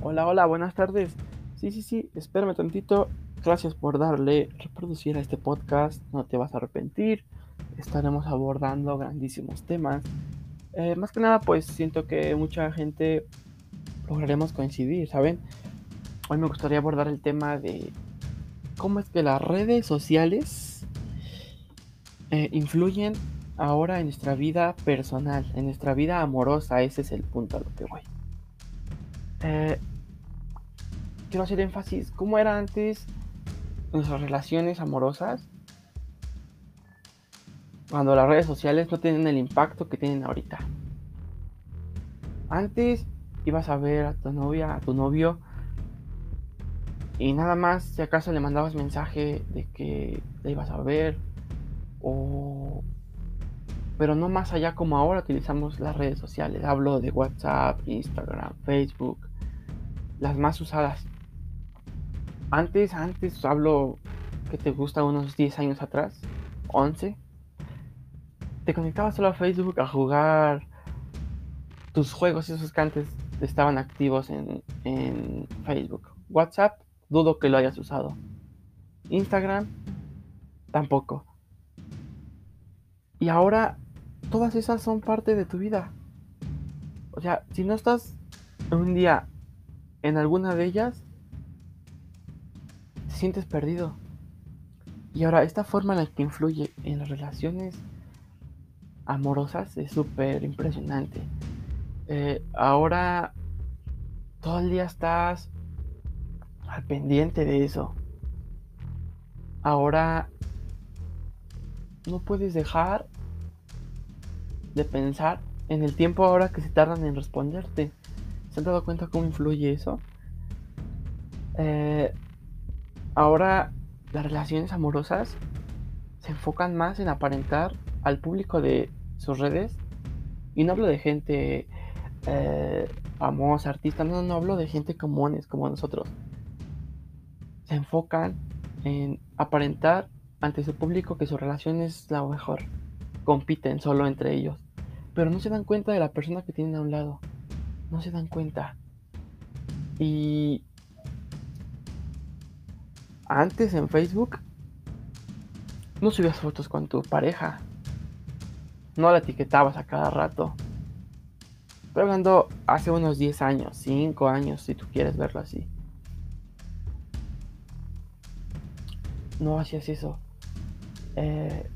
Hola, hola, buenas tardes. Sí, sí, sí, espérame tantito. Gracias por darle reproducir a este podcast. No te vas a arrepentir. Estaremos abordando grandísimos temas. Eh, más que nada, pues siento que mucha gente lograremos coincidir, ¿saben? Hoy me gustaría abordar el tema de cómo es que las redes sociales eh, influyen ahora en nuestra vida personal, en nuestra vida amorosa. Ese es el punto a lo que voy. Eh, quiero hacer énfasis, ¿cómo era antes nuestras relaciones amorosas? Cuando las redes sociales no tienen el impacto que tienen ahorita. Antes ibas a ver a tu novia, a tu novio, y nada más, si acaso le mandabas mensaje de que te ibas a ver, o... Pero no más allá como ahora utilizamos las redes sociales. Hablo de WhatsApp, Instagram, Facebook, las más usadas. Antes, antes, hablo que te gusta unos 10 años atrás, 11. Te conectabas solo a Facebook a jugar tus juegos, esos que antes estaban activos en, en Facebook. WhatsApp, dudo que lo hayas usado. Instagram, tampoco. Y ahora todas esas son parte de tu vida. O sea, si no estás un día en alguna de ellas sientes perdido. Y ahora, esta forma en la que influye en las relaciones amorosas es súper impresionante. Eh, ahora, todo el día estás al pendiente de eso. Ahora, no puedes dejar de pensar en el tiempo ahora que se tardan en responderte. ¿Se han dado cuenta cómo influye eso? Eh, ahora las relaciones amorosas se enfocan más en aparentar al público de sus redes. Y no hablo de gente eh, famosa, artista, no, no hablo de gente comunes como nosotros. Se enfocan en aparentar ante su público que su relación es la mejor. Compiten solo entre ellos. Pero no se dan cuenta de la persona que tienen a un lado no se dan cuenta. Y antes en Facebook no subías fotos con tu pareja. No la etiquetabas a cada rato. Estoy hablando hace unos 10 años, 5 años, si tú quieres verlo así. No hacías eso. Eh,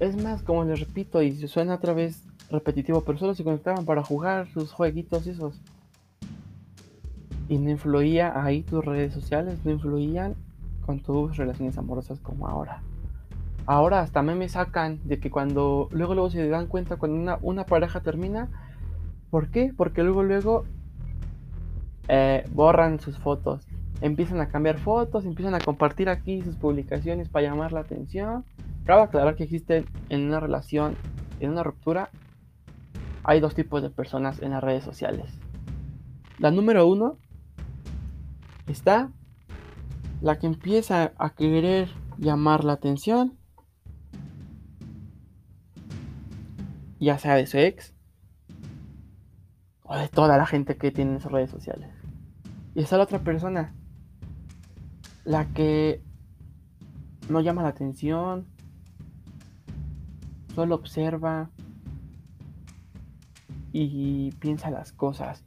es más, como les repito, y suena otra vez repetitivo, pero solo se conectaban para jugar sus jueguitos esos. Y no influía ahí tus redes sociales, no influían con tus relaciones amorosas como ahora. Ahora hasta memes sacan de que cuando luego luego se dan cuenta cuando una, una pareja termina. ¿Por qué? Porque luego luego eh, borran sus fotos. Empiezan a cambiar fotos, empiezan a compartir aquí sus publicaciones para llamar la atención. Cabe aclarar que existe en una relación, en una ruptura, hay dos tipos de personas en las redes sociales. La número uno está la que empieza a querer llamar la atención, ya sea de su ex o de toda la gente que tiene en sus redes sociales. Y está la otra persona, la que no llama la atención, solo observa, y piensa las cosas.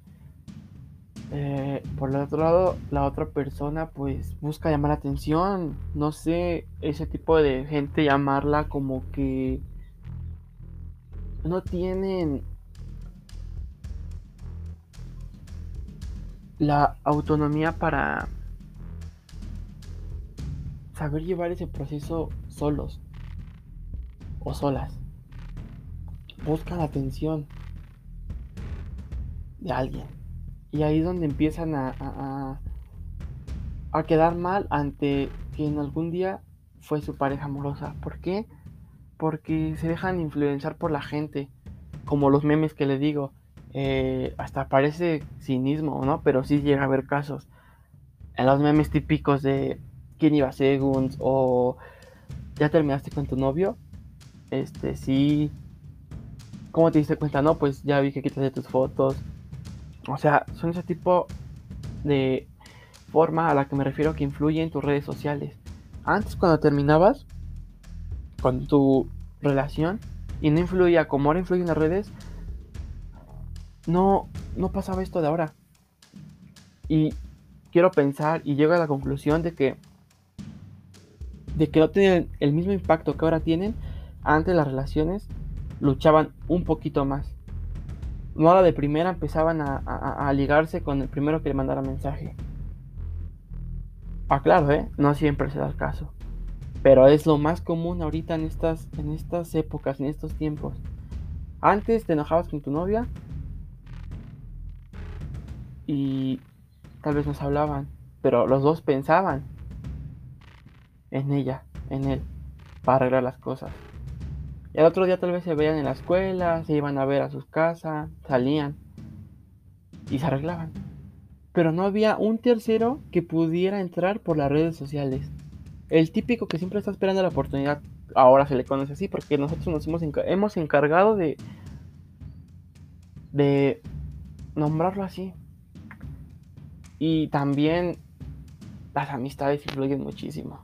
Eh, por el otro lado, la otra persona pues busca llamar la atención. No sé, ese tipo de gente llamarla como que no tienen la autonomía para saber llevar ese proceso solos o solas. Buscan atención de alguien. Y ahí es donde empiezan a, a, a, quedar mal ante que en algún día fue su pareja amorosa. ¿Por qué? Porque se dejan influenciar por la gente. Como los memes que le digo. Eh, hasta parece cinismo, ¿no? Pero sí llega a haber casos. En los memes típicos de quién iba a Segunds o ya terminaste con tu novio. Este, sí. ¿Cómo te diste cuenta? No, pues ya vi que quitaste tus fotos o sea, son ese tipo de forma a la que me refiero que influye en tus redes sociales. Antes cuando terminabas con tu relación y no influía como ahora influye en las redes, no, no pasaba esto de ahora. Y quiero pensar y llego a la conclusión de que de que no tienen el mismo impacto que ahora tienen, antes las relaciones luchaban un poquito más. No a la de primera empezaban a, ligarse con el primero que le mandara mensaje. Ah, claro, ¿eh? No siempre se da el caso. Pero es lo más común ahorita en estas, en estas épocas, en estos tiempos. Antes te enojabas con tu novia y tal vez nos hablaban, pero los dos pensaban en ella, en él, para arreglar las cosas. Y al otro día tal vez se veían en la escuela, se iban a ver a sus casas, salían y se arreglaban. Pero no había un tercero que pudiera entrar por las redes sociales. El típico que siempre está esperando la oportunidad, ahora se le conoce así porque nosotros nos hemos, hemos encargado de, de nombrarlo así. Y también las amistades influyen muchísimo.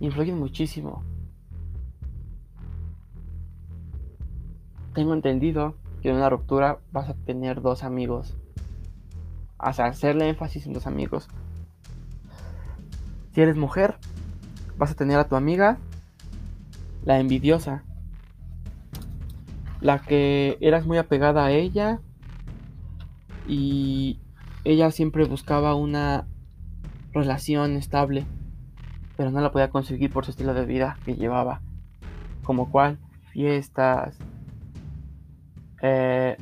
Influyen muchísimo. Tengo entendido que en una ruptura vas a tener dos amigos. O sea, hacerle énfasis en dos amigos. Si eres mujer, vas a tener a tu amiga, la envidiosa, la que eras muy apegada a ella y ella siempre buscaba una relación estable, pero no la podía conseguir por su estilo de vida que llevaba, como cual fiestas, eh,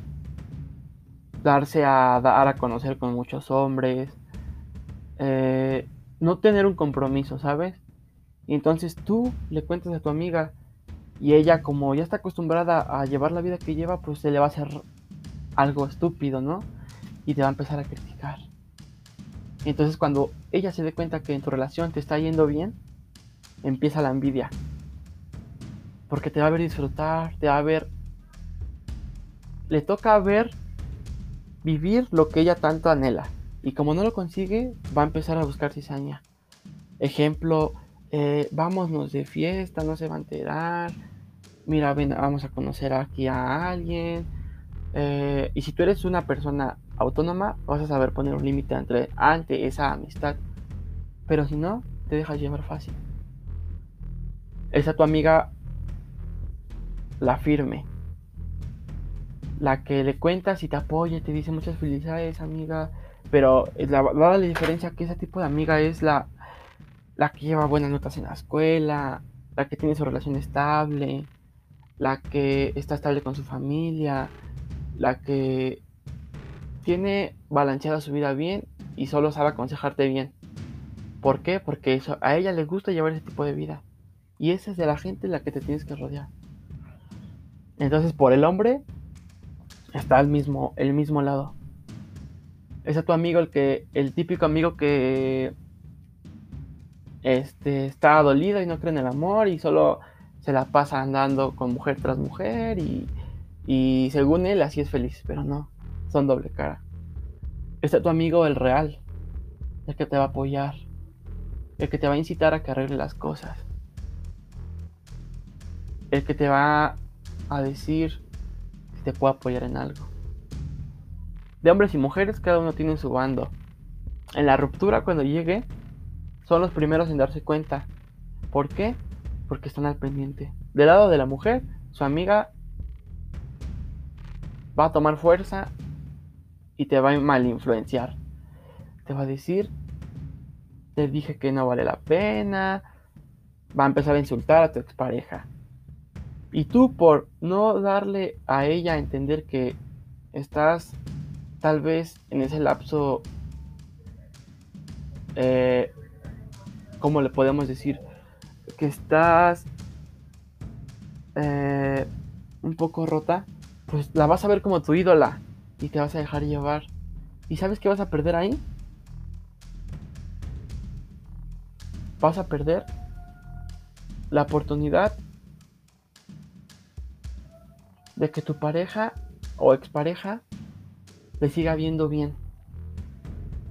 darse a dar a conocer con muchos hombres, eh, no tener un compromiso, ¿sabes? Y entonces tú le cuentas a tu amiga y ella como ya está acostumbrada a llevar la vida que lleva, pues se le va a hacer algo estúpido, ¿no? y te va a empezar a criticar. entonces cuando ella se dé cuenta que en tu relación te está yendo bien, empieza la envidia. Porque te va a ver disfrutar, te va a ver... Le toca ver vivir lo que ella tanto anhela. Y como no lo consigue, va a empezar a buscar cizaña. Ejemplo, eh, vámonos de fiesta, no se va a enterar. Mira, ven, vamos a conocer aquí a alguien. Eh, y si tú eres una persona autónoma, vas a saber poner un límite ante esa amistad. Pero si no, te dejas llevar fácil. Esa tu amiga, la firme. La que le cuentas y te apoya te dice muchas felicidades, amiga. Pero la, la, la diferencia que ese tipo de amiga es la, la que lleva buenas notas en la escuela, la que tiene su relación estable, la que está estable con su familia, la que tiene balanceada su vida bien y solo sabe aconsejarte bien. ¿Por qué? Porque a ella le gusta llevar ese tipo de vida. Y esa es de la gente en la que te tienes que rodear. Entonces, por el hombre, está el mismo, el mismo lado. Es a tu amigo el que, el típico amigo que este, está dolido y no cree en el amor y solo se la pasa andando con mujer tras mujer y, y según él así es feliz, pero no son doble cara. Está tu amigo el real, el que te va a apoyar, el que te va a incitar a que arregle las cosas, el que te va a decir te puede apoyar en algo. De hombres y mujeres, cada uno tiene su bando. En la ruptura, cuando llegue, son los primeros en darse cuenta. ¿Por qué? Porque están al pendiente. Del lado de la mujer, su amiga va a tomar fuerza y te va a mal influenciar. Te va a decir, te dije que no vale la pena, va a empezar a insultar a tu expareja. Y tú por no darle a ella a entender que estás tal vez en ese lapso, eh, ¿cómo le podemos decir? Que estás eh, un poco rota, pues la vas a ver como tu ídola y te vas a dejar llevar. ¿Y sabes qué vas a perder ahí? Vas a perder la oportunidad de que tu pareja o expareja le siga viendo bien.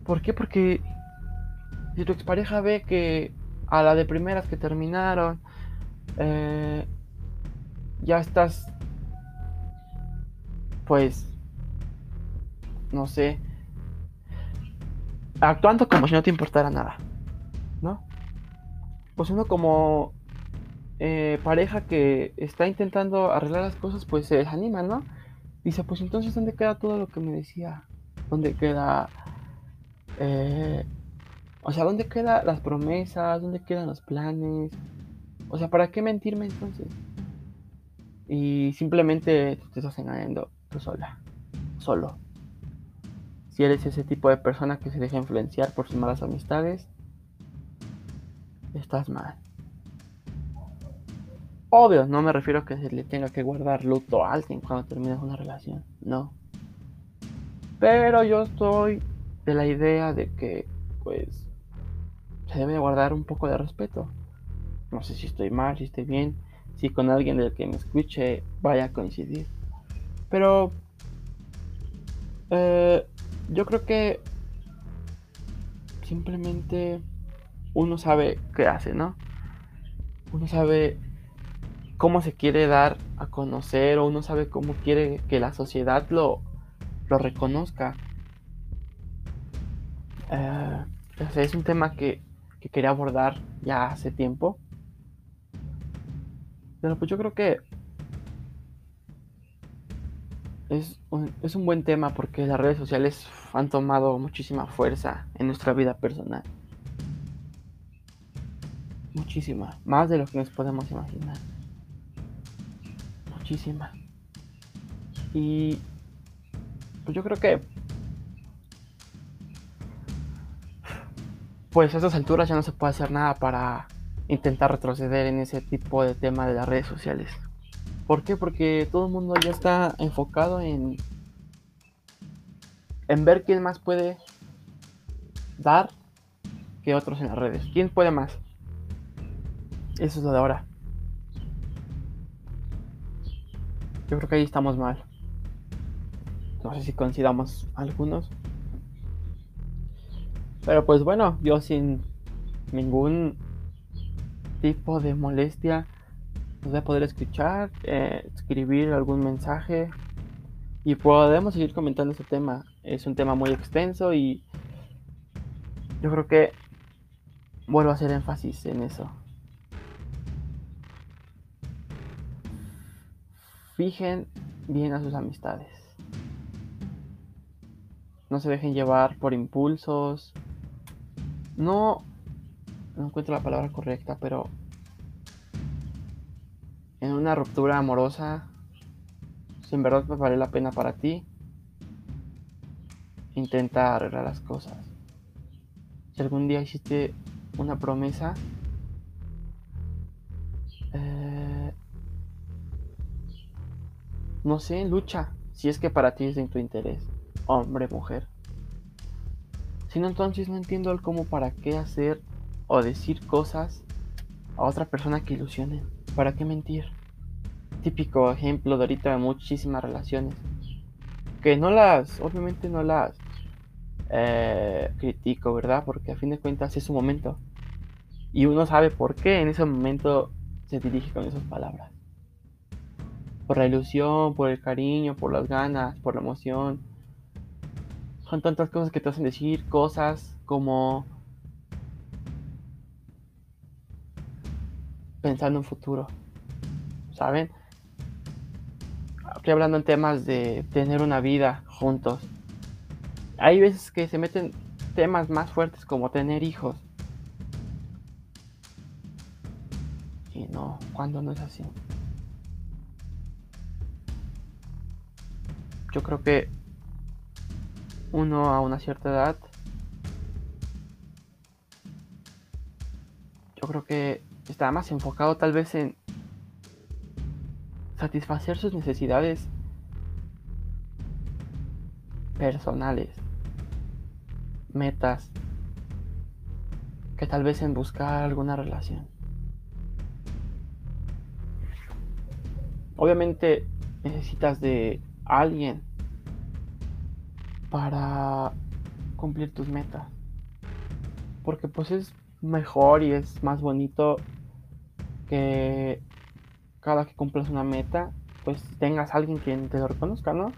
¿Por qué? Porque si tu expareja ve que a la de primeras que terminaron, eh, ya estás, pues, no sé, actuando como si no te importara nada, ¿no? Pues uno como eh, pareja que está intentando arreglar las cosas, pues se desanima, ¿no? Dice, pues entonces, ¿dónde queda todo lo que me decía? ¿Dónde queda... Eh, o sea, ¿dónde quedan las promesas? ¿Dónde quedan los planes? O sea, ¿para qué mentirme entonces? Y simplemente te estás engañando tú sola, solo. Si eres ese tipo de persona que se deja influenciar por sus malas amistades, estás mal. Obvio, no me refiero a que se le tenga que guardar luto a alguien cuando termines una relación, no. Pero yo estoy de la idea de que, pues, se debe guardar un poco de respeto. No sé si estoy mal, si estoy bien, si con alguien del que me escuche vaya a coincidir. Pero, eh, yo creo que simplemente uno sabe qué hace, ¿no? Uno sabe cómo se quiere dar a conocer o uno sabe cómo quiere que la sociedad lo, lo reconozca. Eh, es un tema que, que, quería abordar ya hace tiempo. Pero pues yo creo que es un, es un buen tema porque las redes sociales han tomado muchísima fuerza en nuestra vida personal. Muchísima, más de lo que nos podemos imaginar muchísima. Y pues yo creo que pues a estas alturas ya no se puede hacer nada para intentar retroceder en ese tipo de tema de las redes sociales. ¿Por qué? Porque todo el mundo ya está enfocado en en ver quién más puede dar que otros en las redes. ¿Quién puede más? Eso es lo de ahora. Yo creo que ahí estamos mal. No sé si coincidamos algunos. Pero pues bueno, yo sin ningún tipo de molestia voy a poder escuchar, eh, escribir algún mensaje y podemos seguir comentando este tema. Es un tema muy extenso y yo creo que vuelvo a hacer énfasis en eso. Fijen bien a sus amistades. No se dejen llevar por impulsos. No, no encuentro la palabra correcta, pero en una ruptura amorosa, si en verdad vale la pena para ti, intenta arreglar las cosas. Si algún día hiciste una promesa, No sé, lucha, si es que para ti es en tu interés, hombre, mujer. Si no, entonces no entiendo el cómo para qué hacer o decir cosas a otra persona que ilusionen. ¿Para qué mentir? Típico ejemplo de ahorita de muchísimas relaciones. Que no las, obviamente no las eh, critico, ¿verdad? Porque a fin de cuentas es su momento. Y uno sabe por qué en ese momento se dirige con esas palabras por la ilusión, por el cariño, por las ganas, por la emoción. Son tantas cosas que te hacen decir cosas como pensando en futuro. ¿Saben? Estoy hablando en temas de tener una vida juntos. Hay veces que se meten temas más fuertes como tener hijos. Y no, cuando no es así. Yo creo que uno a una cierta edad, yo creo que está más enfocado tal vez en satisfacer sus necesidades personales, metas, que tal vez en buscar alguna relación. Obviamente necesitas de alguien para cumplir tus metas. Porque pues es mejor y es más bonito que cada que cumplas una meta, pues tengas alguien quien te lo reconozca, ¿no?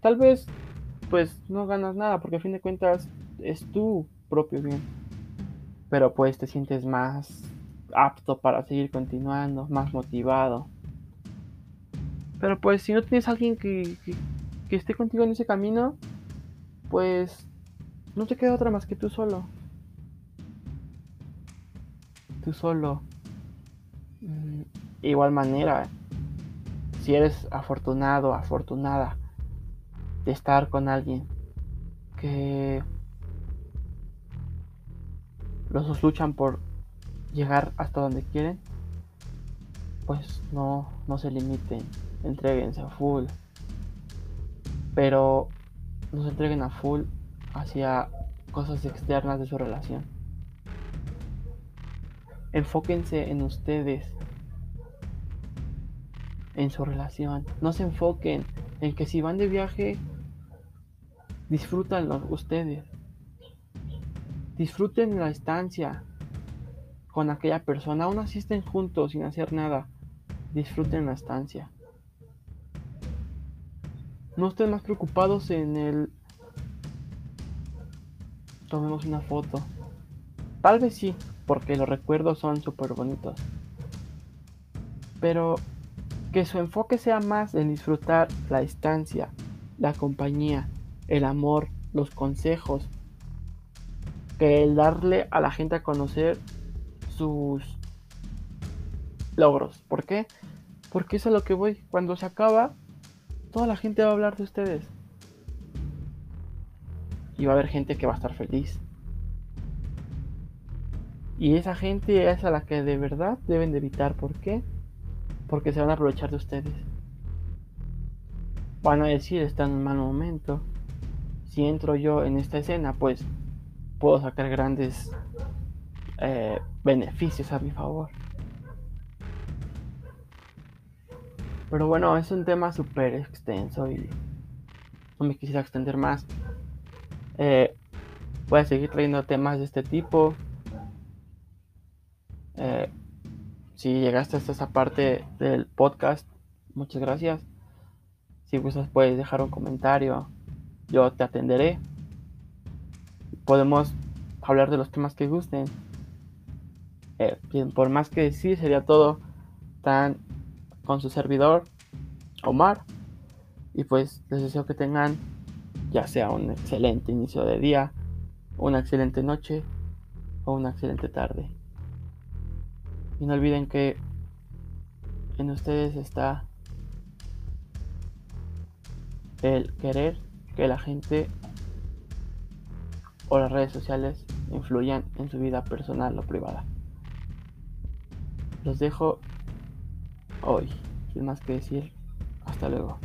Tal vez pues no ganas nada porque a fin de cuentas es tu propio bien. Pero pues te sientes más apto para seguir continuando, más motivado. Pero pues si no tienes alguien que, que, esté contigo en ese camino, pues no te queda otra más que tú solo. Tú solo. Mm, igual manera, si eres afortunado, afortunada de estar con alguien que los dos luchan por llegar hasta donde quieren, pues no, no se limiten, entreguense a full. Pero no se entreguen a full hacia cosas externas de su relación. Enfóquense en ustedes, en su relación. No se enfoquen en que si van de viaje, disfrútanlo ustedes. Disfruten la estancia con aquella persona, aún así estén juntos sin hacer nada. Disfruten la estancia. No estén más preocupados en el... Tomemos una foto. Tal vez sí, porque los recuerdos son súper bonitos. Pero que su enfoque sea más en disfrutar la estancia, la compañía, el amor, los consejos, que el darle a la gente a conocer sus logros. ¿Por qué? Porque es a lo que voy. Cuando se acaba, toda la gente va a hablar de ustedes. Y va a haber gente que va a estar feliz. Y esa gente es a la que de verdad deben de evitar. ¿Por qué? Porque se van a aprovechar de ustedes. Van a decir, está en un mal momento. Si entro yo en esta escena, pues puedo sacar grandes eh, beneficios a mi favor. Pero bueno, es un tema súper extenso y no me quisiera extender más. Eh, voy a seguir trayendo temas de este tipo. Eh, si llegaste hasta esa parte del podcast, muchas gracias. Si gustas puedes dejar un comentario, yo te atenderé podemos hablar de los temas que gusten. Eh, por más que decir, sería todo tan con su servidor, Omar. Y pues les deseo que tengan ya sea un excelente inicio de día, una excelente noche o una excelente tarde. Y no olviden que en ustedes está el querer que la gente o las redes sociales influyan en su vida personal o privada. Los dejo hoy, sin más que decir, hasta luego.